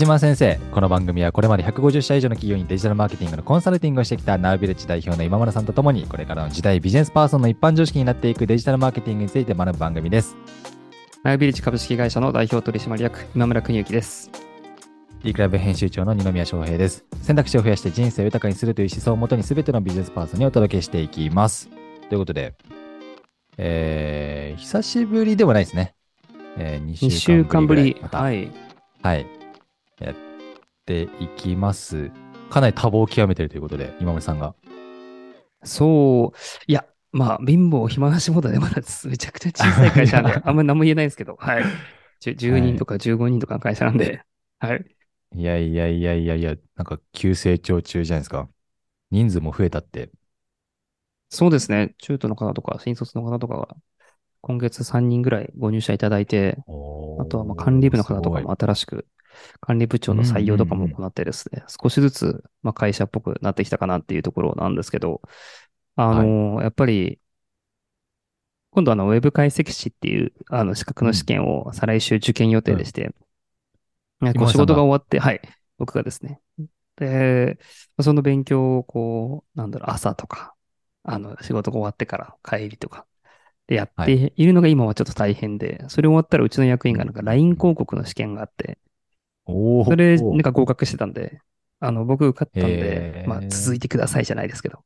ジマ先生、この番組はこれまで150社以上の企業にデジタルマーケティングのコンサルティングをしてきたナウビレッジ代表の今村さんとともに、これからの時代ビジネスパーソンの一般常識になっていくデジタルマーケティングについて学ぶ番組です。ナウビレッジ株式会社の代表取締役、今村邦之です。D クラブ編集長の二宮翔平です。選択肢を増やして人生を豊かにするという思想をもとに全てのビジネスパーソンにお届けしていきます。ということで、えー、久しぶりではないですね。えー、2 2週間ぶり。またはい。はい。やっていきます。かなり多忙を極めているということで、今村さんが。そう。いや、まあ、貧乏暇なしモードでまだめちゃくちゃ小さい会社なんで、あんまり何も言えないんですけど、はい。10, 10人とか15人とかの会社なんで、はい。いやいやいやいやいや、なんか急成長中じゃないですか。人数も増えたって。そうですね。中途の方とか、新卒の方とかが、今月3人ぐらいご入社いただいて、あとはまあ管理部の方とかも新しく、管理部長の採用とかも行ってですね、少しずつまあ会社っぽくなってきたかなっていうところなんですけど、あの、やっぱり、今度あの、ウェブ解析士っていう、あの、資格の試験を再来週受験予定でして、う仕事が終わって、はい、僕がですね。で、その勉強をこう、なんだろう、朝とか、あの、仕事が終わってから帰りとか、でやってい。るのが今はちょっと大変で、それ終わったらうちの役員がなんか LINE 広告の試験があって、それなんか合格してたんで、あの、僕受かったんへで、ーまあ続いてくださいじゃないですけど。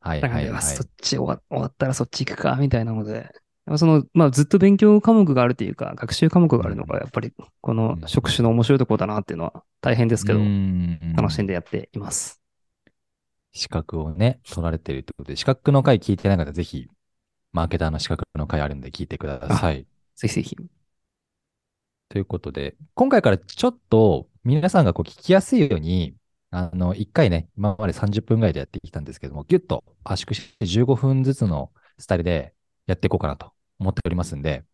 はいだからね、はいはい。そっち終わ終わったらそっち行くか、みたいなので、その、まあずっと勉強科目があるというか、学習科目があるのが、やっぱりこの職種の面白いところだなっていうのは大変ですけど、楽しんでやっています。資格をね、取られてるってことで、資格の回聞いてない方、ぜひ、マーケターの資格の回あるんで聞いてください。ぜひぜひ。ということで、今回からちょっと皆さんがこう聞きやすいように、あの、1回ね、今まで30分ぐらいでやってきたんですけども、ギュッと圧縮して15分ずつのスタイルでやっていこうかなと思っておりますんで、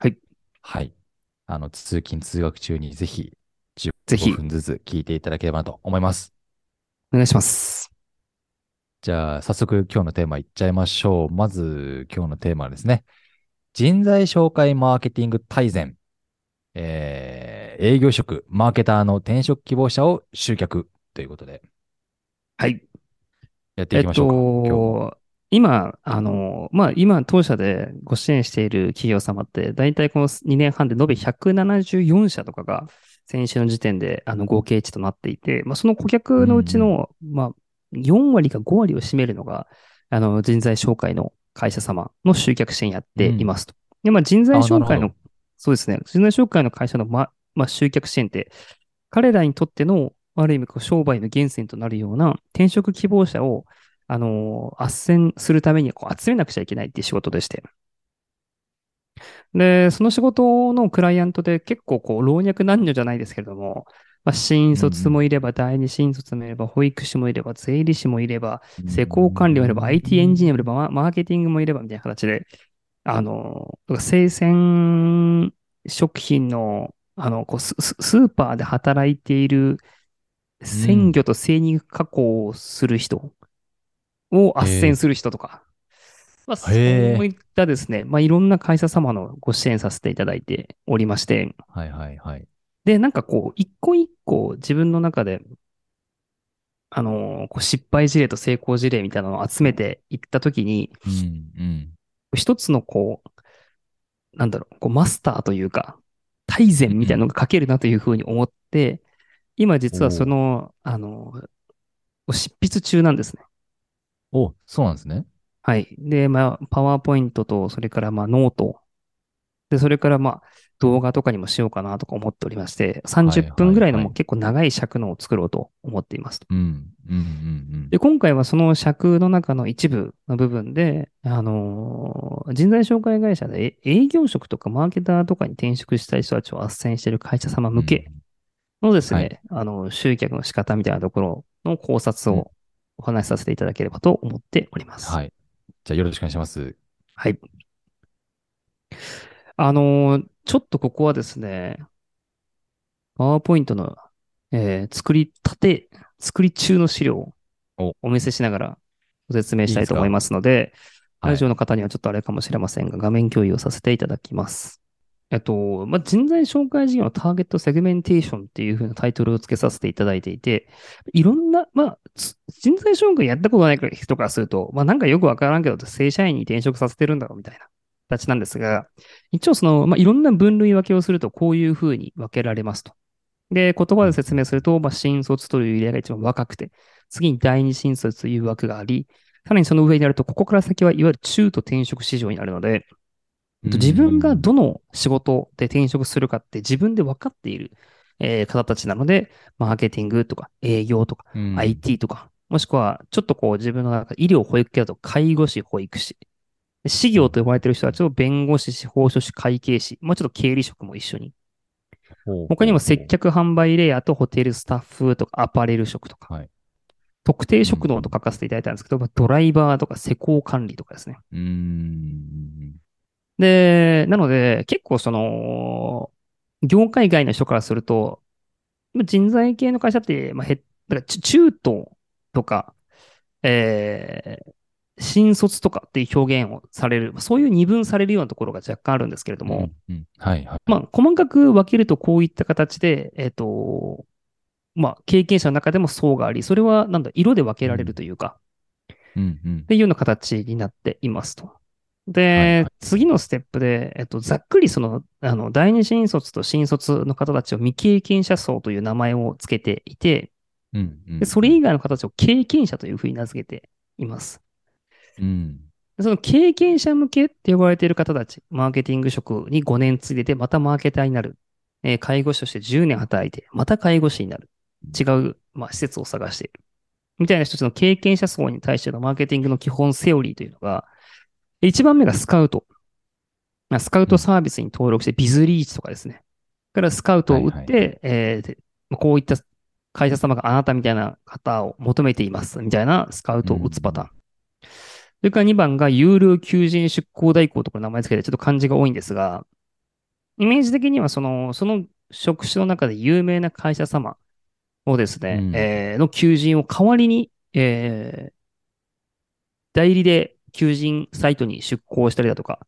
はい。はい。あの、通勤、通学中にぜひ、ぜひ15分ずつ聞いていただければなと思います。お願いします。じゃあ、早速今日のテーマいっちゃいましょう。まず、今日のテーマはですね。人材紹介マーケティング大全。えー、営業職、マーケターの転職希望者を集客ということで、はい。やっていきましょうか。今日も今、あの、まあ、今、当社でご支援している企業様って、大体この2年半で延べ174社とかが、先週の時点で、あの、合計値となっていて、まあ、その顧客のうちの、まあ、4割か5割を占めるのが、あの、人材紹介の会社様の集客支援やっていますと。で、まあ、人材紹介のそうですね、人材紹介の会社の、ま、まあ、集客支援って、彼らにとっての、ある意味、こう商売の源泉となるような転職希望者を、あの、斡旋するためにこう集めなくちゃいけないっていう仕事でして。で、その仕事のクライアントで結構こう老若男女じゃないですけれども、まあ、新卒もいれば、第二新卒もいれば、保育士もいれば、税理士もいれば、施工管理もいれば、IT エンジニアもいれば、ママーケティングもいれば、みたいな形で、あの、生鮮食品の、あの、こうスーパーで働いている鮮魚と精肉加工をする人を斡旋する人とか、まあ、そういったですね、まあ、いろんな会社様のご支援させていただいておりまして、はいはいはい。で、なんかこう、一個一個自分の中で、あの、こう失敗事例と成功事例みたいなのを集めていったときに、うんうん。一つのこう、なんだろう、こうマスターというか、大全みたいなのが書けるなというふうに思って、今実はその、あの、執筆中なんですね。お、そうなんですね。はい。で、まあ、パワーポイントと、それからまあ、ノート。で、それからまあ、動画とかにもしようかなとか思っておりまして、30分ぐらいのもう結構長い尺のを作ろうと思っています。うん。うんうんうんで、今回はその尺の中の一部の部分で、あのー人材紹介会社でえ営業職とかマーケターとかに転職したい人たちを斡旋している会社様向けのですね、はいあの、集客の仕方みたいなところの考察をお話しさせていただければと思っております。はい。じゃあよろしくお願いします。はい。あのーちょっとここはですね、パワーポイントの、えー作りたて、作り中の資料をお。お見せしながらご説明したいと思いますので、はい。ラジオの方にはちょっとあれかもしれませんが、画面共有をさせていただきます。えっと、まあ、人材紹介事業のターゲットセグメンテーションっていう風なタイトルを付けさせていただいていて、いろんな、まあ、人材紹介やったことない人からすると、まあ、なんかよくわからんけど、正社員に転職させてるんだろうみたいな形なんですが、一応その、まあ、いろんな分類分けをすると、こういう風に分けられますと。で、言葉で説明すると、まあ、新卒という入れが一番若くて、次に第二新卒という枠があり、さらにその上になると、ここから先はいわゆる中途転職市場になるので、自分がどの仕事で転職するかって自分で分かっている、えー、方たちなので、マーケティングとか営業とか、IT とか、もしくはちょっとこう自分の中医療保育系だと介護士、保育士、事業と呼ばれている人たちを弁護士、司法書士、会計士、もうちょっと経理職も一緒に。他にも接客販売レイヤーとホテルスタッフとかアパレル職とか、はい、特定職能と書かせていただいたんですけど、ドライバーとか施工管理とかですね。で、なので、結構その、業界外の人からすると、人材系の会社って、まあ、へ、だから中途とか、えー、新卒とかっていう表現をされる、そういう二分されるようなところが若干あるんですけれども、うんうん、はいはい。まあ、細かく分けるとこういった形で、えっ、ー、と、まあ、経験者の中でも層があり、それはなんだ、色で分けられるというか、うんうん、っていうような形になっていますと。で、はいはい、次のステップで、えっと、ざっくりその、あの、第二新卒と新卒の方たちを未経験者層という名前を付けていて、うんうん、でそれ以外の方たちを経験者というふうに名付けています。うん、その経験者向けって呼ばれている方たち、マーケティング職に5年ついて、またマーケターになる。えー、介護士として10年働いて、また介護士になる。違う、まあ、施設を探している。みたいな人たちの経験者層に対してのマーケティングの基本セオリーというのが、一番目がスカウト。スカウトサービスに登録して、ビズリーチとかですね。からスカウトを打って、はいはい、えー、こういった会社様があなたみたいな方を求めています、みたいなスカウトを打つパターン。うん、それから2番が有料求人出向代行とか名前付けてちょっと漢字が多いんですが、イメージ的にはその、その職種の中で有名な会社様をですね、うん、えー、の求人を代わりに、えー、代理で求人サイトに出向したりだとか、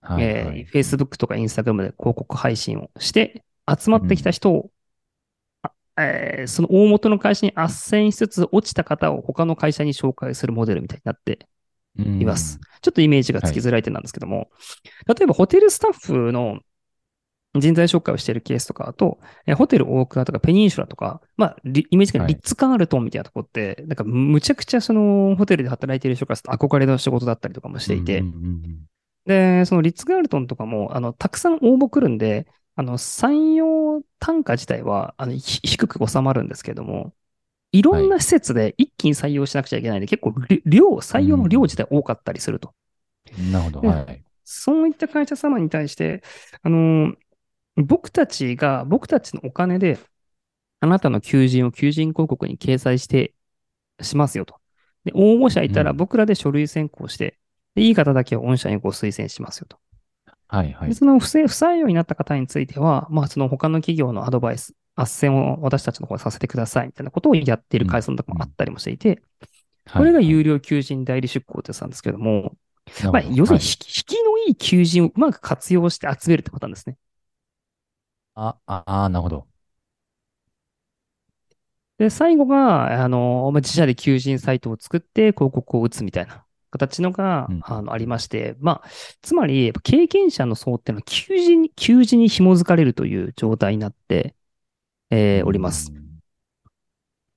はいはい、えー、Facebook とか Instagram で広告配信をして、集まってきた人を、うん、えー、その大元の会社に斡旋しつつ落ちた方を他の会社に紹介するモデルみたいになっています。ちょっとイメージがつきづらい点なんですけども、はい、例えばホテルスタッフの人材紹介をしているケースとかだと、えホテル大倉とかペニンシュラとか、まあ、イメージがリッツ・カールトンみたいなとこって、はい、なんかむちゃくちゃそのホテルで働いている人からすると憧れの仕事だったりとかもしていて、で、そのリッツ・カールトンとかも、あの、たくさん応募来るんで、あの、採用単価自体は、あの、低く収まるんですけども、いろんな施設で一気に採用しなくちゃいけないんで、はい、結構量、採用の量自体多かったりすると。なるほど、はい。そういった会社様に対して、あの、僕たちが、僕たちのお金で、あなたの求人を求人広告に掲載して、しますよと。で、応募者いたら僕らで書類選考して、うん、いい方だけを御社にご推薦しますよと。はいはい。でその不正、不採用になった方については、まあその他の企業のアドバイス、斡旋を私たちの方でさせてくださいみたいなことをやっている会社とかもあったりもしていて、うん、これが有料求人代理出向ってやつなんですけども、まあ、要するに引きのいい求人をうまく活用して集めるってことなんですね。あ、あ、あなるほど。で、最後が、あの、自社で求人サイトを作って広告を打つみたいな形のが、うん、あの、ありまして、まあ、つまり、経験者の層っていうのは求人に、求人に紐づかれるという状態になって、えー、おります。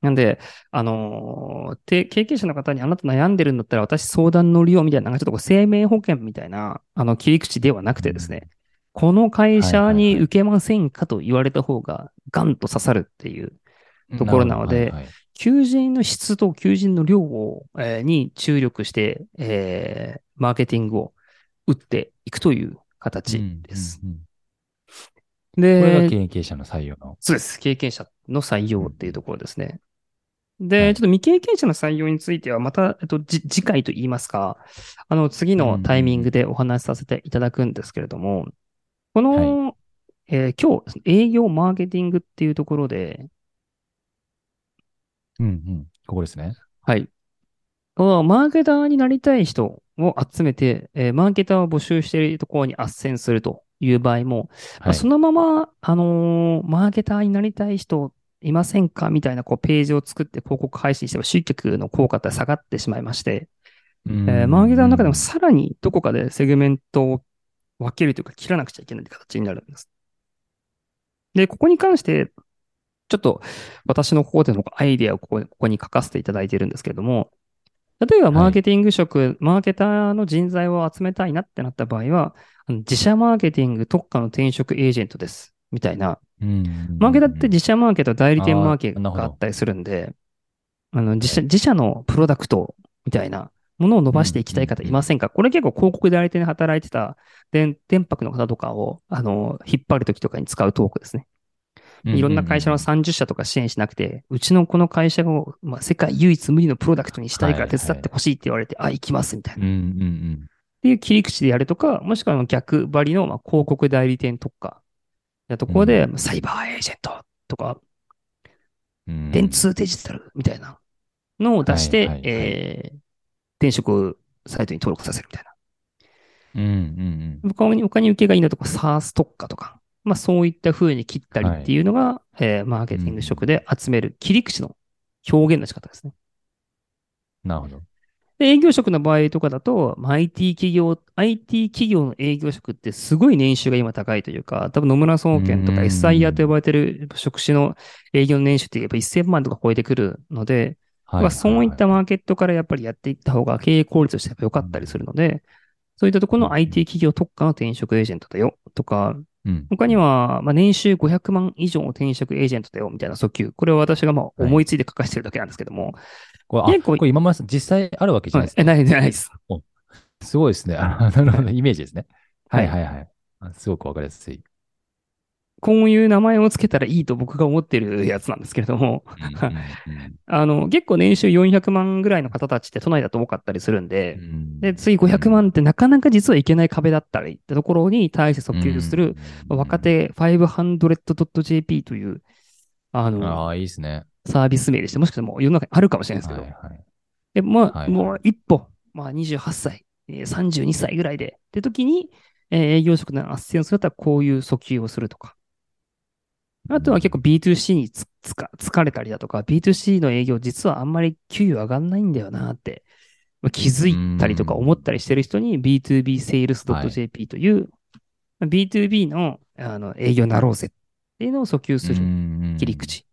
なんで、あのー、経験者の方にあなた悩んでるんだったら私相談乗るよみたいな、ちょっとこう生命保険みたいな、あの、切り口ではなくてですね、この会社に受けませんかと言われた方がガンと刺さるっていうところなので、はいはい、求人の質と求人の量を、えー、に注力して、えー、マーケティングを打っていくという形です。うんうんうん、で、これが経験者の採用の。そうです。経験者の採用っていうところですね。で、はい、ちょっと未経験者の採用については、また、えっと、次回と言いますか、あの、次のタイミングでお話しさせていただくんですけれども、この、はい、えー、今日、営業マーケティングっていうところで、うんうん、ここですね。はい。マーケターになりたい人を集めて、えー、マーケターを募集しているところに斡旋するという場合も、まあはい。そのまま、あのーマーケターになりたい人いませんか？みたいなこうページを作って広告配信しても集客の効果って下がってしまいまして、ええーマーケターの中でもさらにどこかでセグメントを分けるというか切らなくちゃいけない形になるんです。で、ここに関して、ちょっと私の方でのアイデアをここここに書かせていただいているんですけれども、例えばマーケティング職、マーケターの人材を集めたいなってなった場合は、自社マーケティング特化の転職エージェントです。みたいな。うんマーケターって自社マーケと代理店マーケがあったりするんで、あの自社自社のプロダクトみたいなものを伸ばしていきたい方いませんか？これ結構広告代理店で働いてた電電泊の方とかをあの引っ張るときとかに使うトークですね。いろんな会社の30社とか支援しなくて、うちのこの会社を、まあ、世界唯一無二のプロダクトにしたいから手伝ってほしいって言われて、あ、行きますみたいな。うんっうんうんていう切り口でやるとか、もしくは逆張りのまあ広告代理店特化。やところで、うんサイバーエージェントとか、うん。電通デジタルみたいなのを出して、はいはいはいえー転職サイトに登録させるみたいな。うんうんうん。他に、受けがいいのとか、SARS 特化とか、まあそういった風に切ったりっていうのが、えーマーケティング職で集める切り口の表現の仕方ですね。なるほど。で営業職の場合とかだと、まあ IT 企業、IT 企業の営業職ってすごい年収が今高いというか、多分野村総研とかうん。SIR と呼ばれてる職種の営業の年収ってやっぱ1000万とか超えてくるので、はいまあそういったマーケットからやっぱりやっていった方が経営効率としてやっぱ良かったりするので、そういったところの IT 企業特化の転職エージェントだよとか、うん他には、まあ、年収500万以上の転職エージェントだよみたいな訴求。これは私がまあ思いついて書かせてるだけなんですけども。これ、あ、結構これ今まで実際あるわけじゃないですえ、か。ない、ないです。すごいですね。あなるほど。イメージですね。ははいいはいはい。あすごくわかりやすい。こういう名前をつけたらいいと僕が思ってるやつなんですけれども、あの、結構年収400万ぐらいの方たちって都内だと多かったりするんで。う、ん。で、次500万ってなかなか実はいけない壁だったりってところに対して訴求する、うん。若手 500.jp という、あの、ああ、いいですね。サービス名でして、もしかしたらもう世の中にあるかもしれないですけど、はいはい。で、まあ、はいはい。もう一歩、まあ28歳、えー32歳ぐらいで、って時に、えー営業職の斡旋をするとこういう訴求をするとか。あとは結構 B2C につつか疲れたりだとか、B2C の営業実はあんまり給与上がんないんだよなって、まあ気づいたりとか思ったりしてる人に B2B Sales.jp という、まあ B2B のあの営業になろうぜっていうのを訴求する切り。口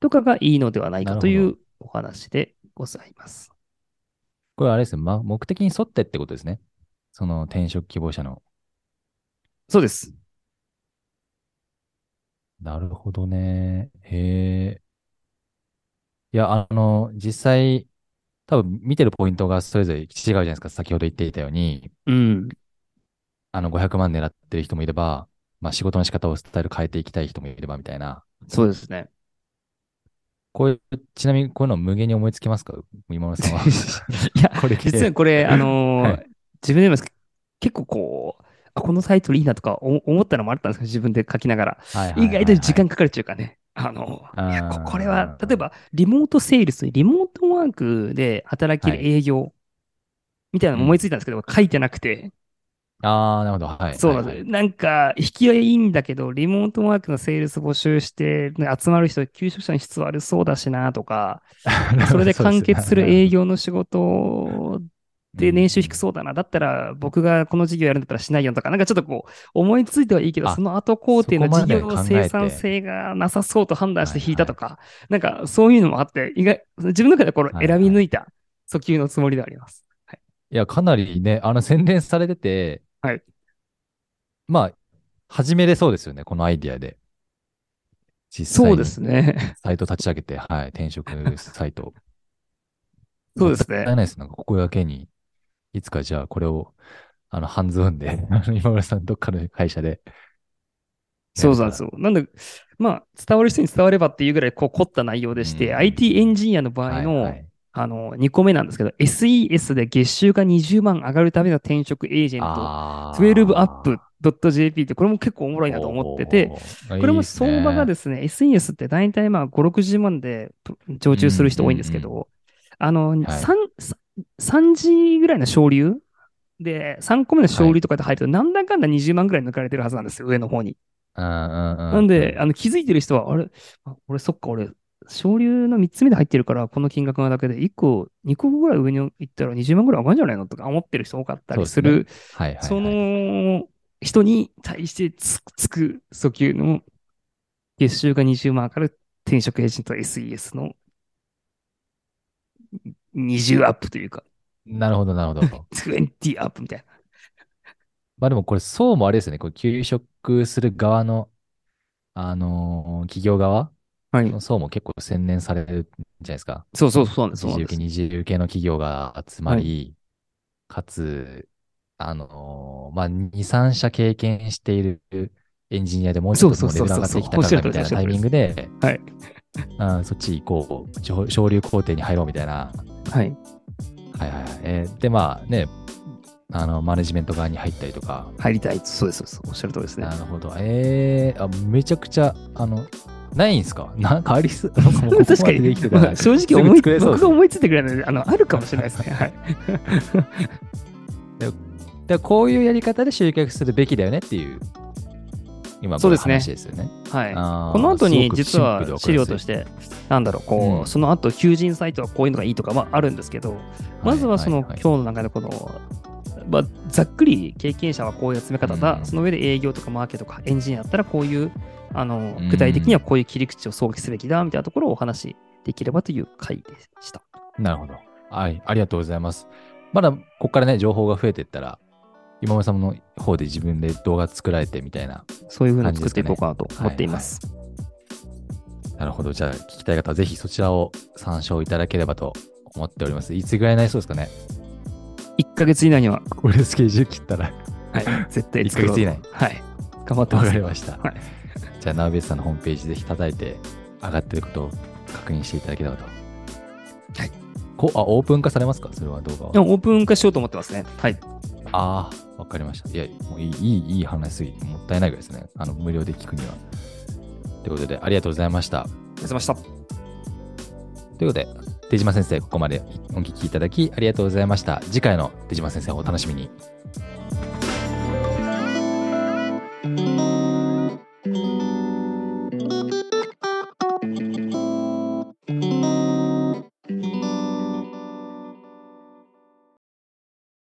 とかがいいのではないかというお話でございます。これあれですね、ま、目的に沿ってってことですね。その転職希望者の。そうです。なるほどね。へえ。いや、あの、実際、多分見てるポイントがそれぞれ違うじゃないですか。先ほど言っていたように、うん。あの、500万狙ってる人もいれば、まあ仕事の仕方をスタイル変えていきたい人もいればみたいな。そうですね。こういう、ちなみにこういうの無限に思いつきますか？今村さんは。いや、これ実はこれ、あのー はい自分でも結構こう、あ、このタイトルいいなとか思思ったのもあったんですけど、自分で書きながら。はいはいはいはい意外と時間かかるっていうかね。あの、いやここれは、例えば、リモートセールス、リモートワークで働けるはい営業みたいなの思いついたんですけど、書いてなくて、ああ、なるほど。はい。そうなんですよ。はいなんか、引きはいいんだけど、リモートワークのセールス募集して、ね集まる人、求職者に質悪そうだしなとか、はいそれで完結する営業業の仕事で年収低そうだな。だったら僕がこの事業やるんだったらしないよとか、なんかちょっとこう思いついてはいいけど、あその後工程の事業生産性がなさそうと判断して引いたとか、なんかそういうのもあって、意外、自分の中でこれはい選び抜いた訴求のつもりではあります。はい。いや、かなりね、あの宣伝されてて、はい。まあ、始めれそうですよね、このアイディアで。実際にそうですね。サイト立ち上げて、はい、転職サイト。そうですね。ないです。なんか、ここだけに、いつかじゃあ、これを、あの、ハンズオンで、あの今村さん、どっかの会社で。そうなんですよ。なんで、まあ、伝わる人に伝わればっていうぐらい、こう、凝った内容でして、うん。IT エンジニアの場合の、はいはい。あの、2個目なんですけど、SES で月収が20万上がるための転職エージェント、あー。12up.jp って、これも結構おもろいなと思ってて、、これも相場がですね、SES って大体まあ5、60万で常駐する人多いんですけど、あの、はい3、3時ぐらいの昇流で、3個目の勝利とかで入ると、なんだかんだ20万ぐらい抜かれてるはずなんですよ、上の方に。うんうんうん。なんで、あの気づいてる人は、あれ、あ俺そっか、俺、昇竜の3つ目で入ってるから、この金額なだけで、1個、2個ぐらい上に行ったら20万ぐらい上がるんじゃないのとか思ってる人多かったりする、はいはいはい、その人に対してつつく訴求の月収が20万から転職エージェント SES の20アップというか。なるほど、なるほど。20アップみたいな。まあでもこれ、そうもあれですね、これ休職する側の、あのー企業側はい。そうも結構洗練されるんじゃないですか。そうそうそうなんです。そう二重系、なんです二重系の企業が集まり、かつ、あのーまあ、2、3社経験しているエンジニアでもうちょっとそうそうレベル上がってきたからみたいなタイミングで、はい。うん、そっち行こう、昇昇竜工程に入ろうみたいな。はい。はいはいはい。えーで、まあね、あの、マネジメント側に入ったりとか。入りたい。そうです。そうですおっしゃる通りですねな。るほど。えー、あ、めちゃくちゃ、あの、ないんすか？なんかありす、なんかもうここかにでできてたら、正直思い、僕が思いついてくれないので、あの、あるかもしれないですね。はい。でこういうやり方で集客するべきだよねっていう、今、そうですね話ですよね。はい。この後に実は資料として、なんだろう、こう、うんその後、求人サイトはこういうのがいいとか、まあ、あるんですけど、まずはその、いいい今日の中でこの、まあ、ざっくり経験者はこういう集め方だ、うんその上で営業とかマーケとかエンジニアだったらこういう、あのうん、具体的にはこういう切り口を想起すべきだ、みたいなところをお話しできればという回でした。なるほど。はい、ありがとうございます。まだ、ここからね、情報が増えていったら、今村さんの方で自分で動画作られてみたいな。そういうふうに作っていこうかなと思っています。なるほど。じゃあ、聞きたい方はぜひそちらを参照いただければと思っております。いつぐらいになりそうですかね？1ヶ月以内には、これスケジュール切ったら。はい、絶対作ろう1ヶ月以内はい。頑張ってわ。かりました。はいじゃあ、ナウベースさんのホームページぜひ叩いて、上がってることを確認していただければと。はい。こあ、オープン化されますか？それは動画は。でもオープン化しようと思ってますね。はい。ああ、わかりました。いや、もういい、いい、いい話すぎて、もったいないぐらいですね。あの、無料で聞くには。ということで、ありがとうございました。ありがとうございました。ということで、出島先生、ここまでお聞きいただきありがとうございました。次回の出島先生をお楽しみに。